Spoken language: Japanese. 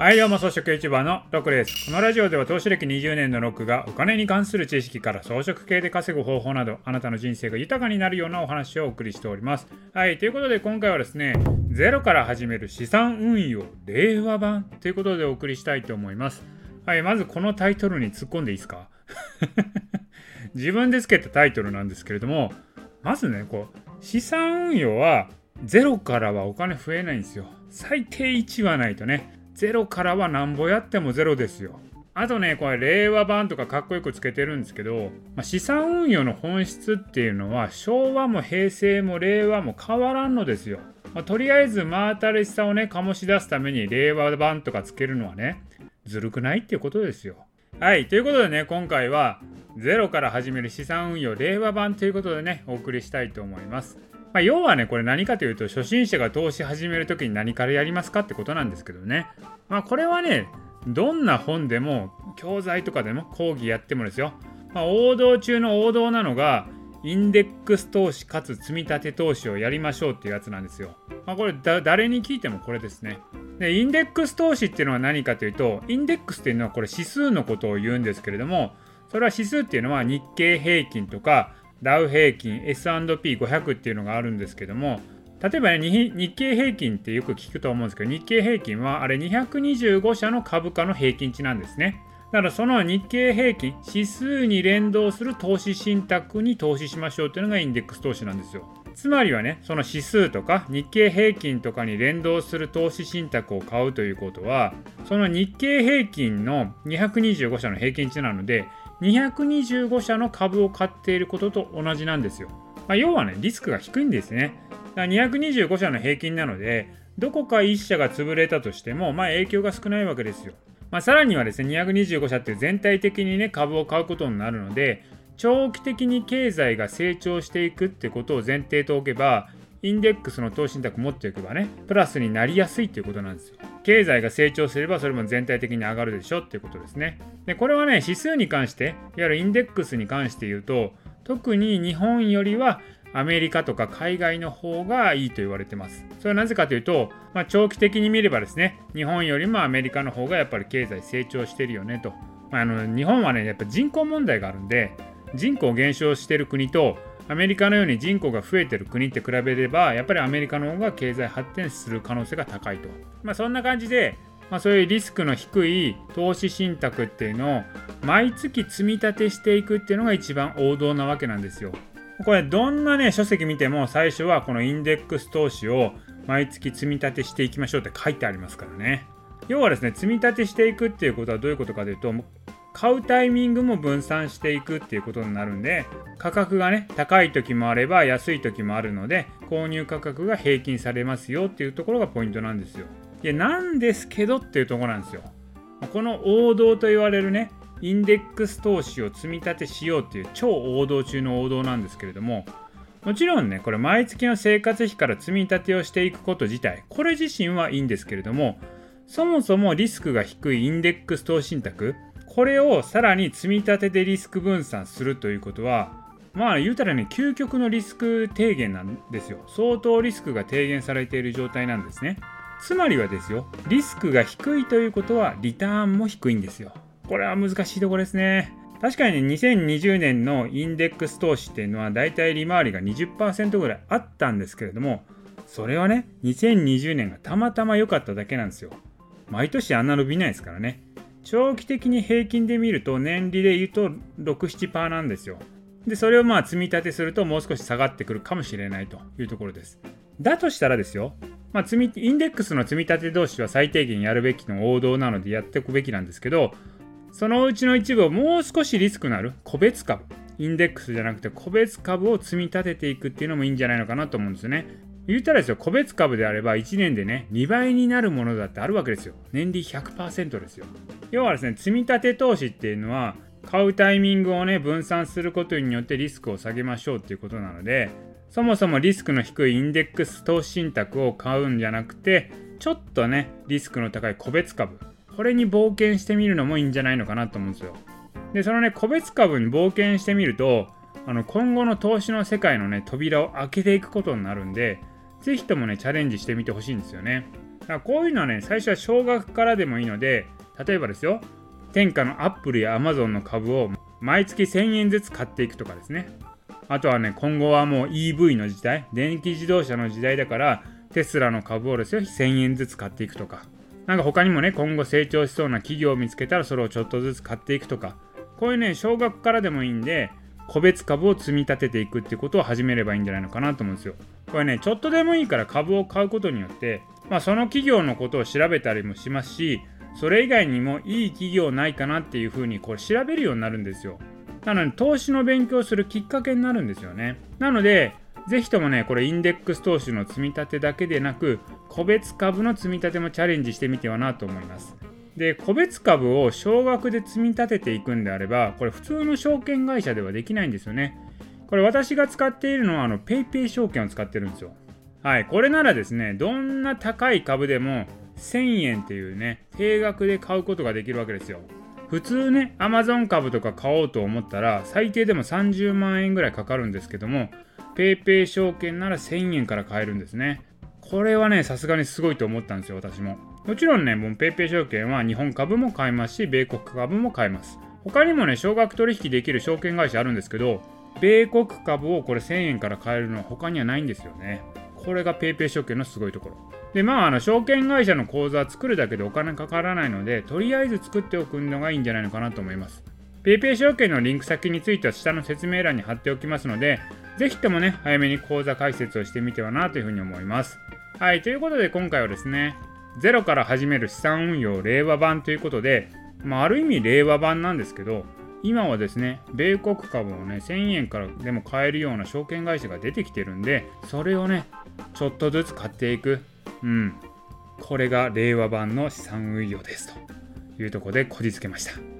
はい、どうも、装飾 YouTuber のロクです。このラジオでは投資歴20年のロックがお金に関する知識から装飾系で稼ぐ方法など、あなたの人生が豊かになるようなお話をお送りしております。はい、ということで今回はですね、ゼロから始める資産運用令和版ということでお送りしたいと思います。はい、まずこのタイトルに突っ込んでいいですか？自分でつけたタイトルなんですけれども、まずね、こう、資産運用はゼロからはお金増えないんですよ。最低1はないとね。ゼロからはなんぼやってもゼロですよ。あとね、これ令和版とかかっこよくつけてるんですけど、まあ、資産運用の本質っていうのは昭和も平成も令和も変わらんのですよ。まあ、とりあえず真新しさをね、醸し出すために令和版とかつけるのはね、ずるくないっていうことですよ。はい、ということでね、今回はゼロから始める資産運用令和版ということでね、お送りしたいと思います。まあ、要はね、これ何かというと、初心者が投資始めるときに何からやりますかってことなんですけどね。まあ、これはね、どんな本でも、教材とかでも講義やってもですよ。まあ、王道中の王道なのが、インデックス投資かつ積み立て投資をやりましょうっていうやつなんですよ。まあ、これ誰に聞いてもこれですね。で、インデックス投資っていうのは何かというと、インデックスっていうのはこれ指数のことを言うんですけれども、それは指数っていうのは日経平均とかダウ平均 S&P500 っていうのがあるんですけども例えばね日経平均ってよく聞くと思うんですけど日経平均はあれ225社の株価の平均値なんですね。だからその日経平均指数に連動する投資信託に投資しましょうっていうのがインデックス投資なんですよ。つまりはねその指数とか日経平均とかに連動する投資信託を買うということはその日経平均の225社の平均値なので225社の株を買っていることと同じなんですよ。まあ、要はね、リスクが低いんですね。だから225社の平均なので、どこか1社が潰れたとしても、まあ、影響が少ないわけですよ。まあ、さらにはですね、225社って全体的にね、株を買うことになるので、長期的に経済が成長していくってことを前提とおけば、インデックスの投資信託持っておけばね、プラスになりやすいということなんですよ。経済が成長すればそれも全体的に上がるでしょっていうことですね。で、これはね、指数に関して、いわゆるインデックスに関して言うと、特に日本よりはアメリカとか海外の方がいいと言われてます。それはなぜかというと、まあ、長期的に見ればですね、日本よりもアメリカの方がやっぱり経済成長してるよねと。まあ、あの日本はね、やっぱ人口問題があるんで、人口減少してる国とアメリカのように人口が増えてる国って比べればやっぱりアメリカの方が経済発展する可能性が高いと。まあそんな感じで、まあ、そういうリスクの低い投資信託っていうのを毎月積み立てしていくっていうのが一番王道なわけなんですよ。これどんなね書籍見ても最初はこのインデックス投資を毎月積み立てしていきましょうって書いてありますからね。要はですね積み立てしていくっていうことはどういうことかというと買うタイミングも分散していくっていうことになるんで価格がね高い時もあれば安い時もあるので購入価格が平均されますよっていうところがポイントなんですよ。いやなんですけどっていうとこなんですよ。この王道と言われるねインデックス投資を積み立てしようっていう超王道中の王道なんですけれどももちろんねこれ毎月の生活費から積み立てをしていくこと自体これ自身はいいんですけれどもそもそもリスクが低いインデックス投資信託これをさらに積み立てでリスク分散するということはまあ言うたらね究極のリスク低減なんですよ。相当リスクが低減されている状態なんですね。つまりはですよリスクが低いということはリターンも低いんですよ。これは難しいところですね。確かにね2020年のインデックス投資っていうのはだいたい利回りが20%ぐらいあったんですけれどもそれはね2020年がたまたま良かっただけなんですよ。毎年あんな伸びないですからね。長期的に平均で見ると年利で言うと67%なんですよ。で、それをまあ積み立てするともう少し下がってくるかもしれないというところです。だとしたらですよ、まあ、積みインデックスの積み立て同士は最低限やるべきの王道なのでやっておくべきなんですけど、そのうちの一部をもう少しリスクのある個別株、インデックスじゃなくて個別株を積み立てていくっていうのもいいんじゃないのかなと思うんですよね。言ったらですよ、個別株であれば1年でね、2倍になるものだってあるわけですよ。年利100%ですよ。要はですね、積み立て投資っていうのは、買うタイミングをね、分散することによってリスクを下げましょうっていうことなので、そもそもリスクの低いインデックス投資信託を買うんじゃなくて、ちょっとね、リスクの高い個別株、これに冒険してみるのもいいんじゃないのかなと思うんですよ。で、そのね、個別株に冒険してみると、あの今後の投資の世界のね、扉を開けていくことになるんで、ぜひともね、チャレンジしてみてほしいんですよね。だからこういうのはね、最初は少額からでもいいので、例えばですよ、天下のアップルやアマゾンの株を毎月1000円ずつ買っていくとかですね。あとはね、今後はもう EV の時代、電気自動車の時代だから、テスラの株をですよ、1000円ずつ買っていくとか。なんか他にもね、今後成長しそうな企業を見つけたらそれをちょっとずつ買っていくとか。こういうね、少額からでもいいんで、個別株を積み立てていくってことを始めればいいんじゃないのかなと思うんですよ。これね、ちょっとでもいいから株を買うことによって、まあ、その企業のことを調べたりもしますし、それ以外にもいい企業ないかなっていうふうにこれ調べるようになるんですよ。なので、投資の勉強するきっかけになるんですよね。なので、ぜひともね、これインデックス投資の積み立てだけでなく、個別株の積み立てもチャレンジしてみてはなと思います。で、個別株を少額で積み立てていくんであれば、これ普通の証券会社ではできないんですよね。これ私が使っているのはあの PayPay 証券を使ってるんですよ。はい、これならですね、どんな高い株でも1000円っていうね、定額で買うことができるわけですよ。普通ね、Amazon 株とか買おうと思ったら、最低でも30万円ぐらいかかるんですけども、PayPay 証券なら1000円から買えるんですね。これはね、さすがにすごいと思ったんですよ、私も。もちろんね、もう PayPay 証券は日本株も買えますし、米国株も買えます。他にもね、少額取引できる証券会社あるんですけど、米国株をこれ1000円から買えるのは他にはないんですよね。これが PayPay 証券のすごいところ。で、まあ、あの証券会社の口座作るだけでお金かからないので、とりあえず作っておくのがいいんじゃないのかなと思います。PayPay 証券のリンク先については下の説明欄に貼っておきますので、ぜひともね、早めに口座開設をしてみてはなというふうに思います。はい、ということで今回はですね、ゼロから始める資産運用令和版ということで、まあ、ある意味令和版なんですけど、今はですね、米国株をね、1000円からでも買えるような証券会社が出てきてるんで、それをね、ちょっとずつ買っていく。うん。これが令和版の資産運用ですというところでこじつけました。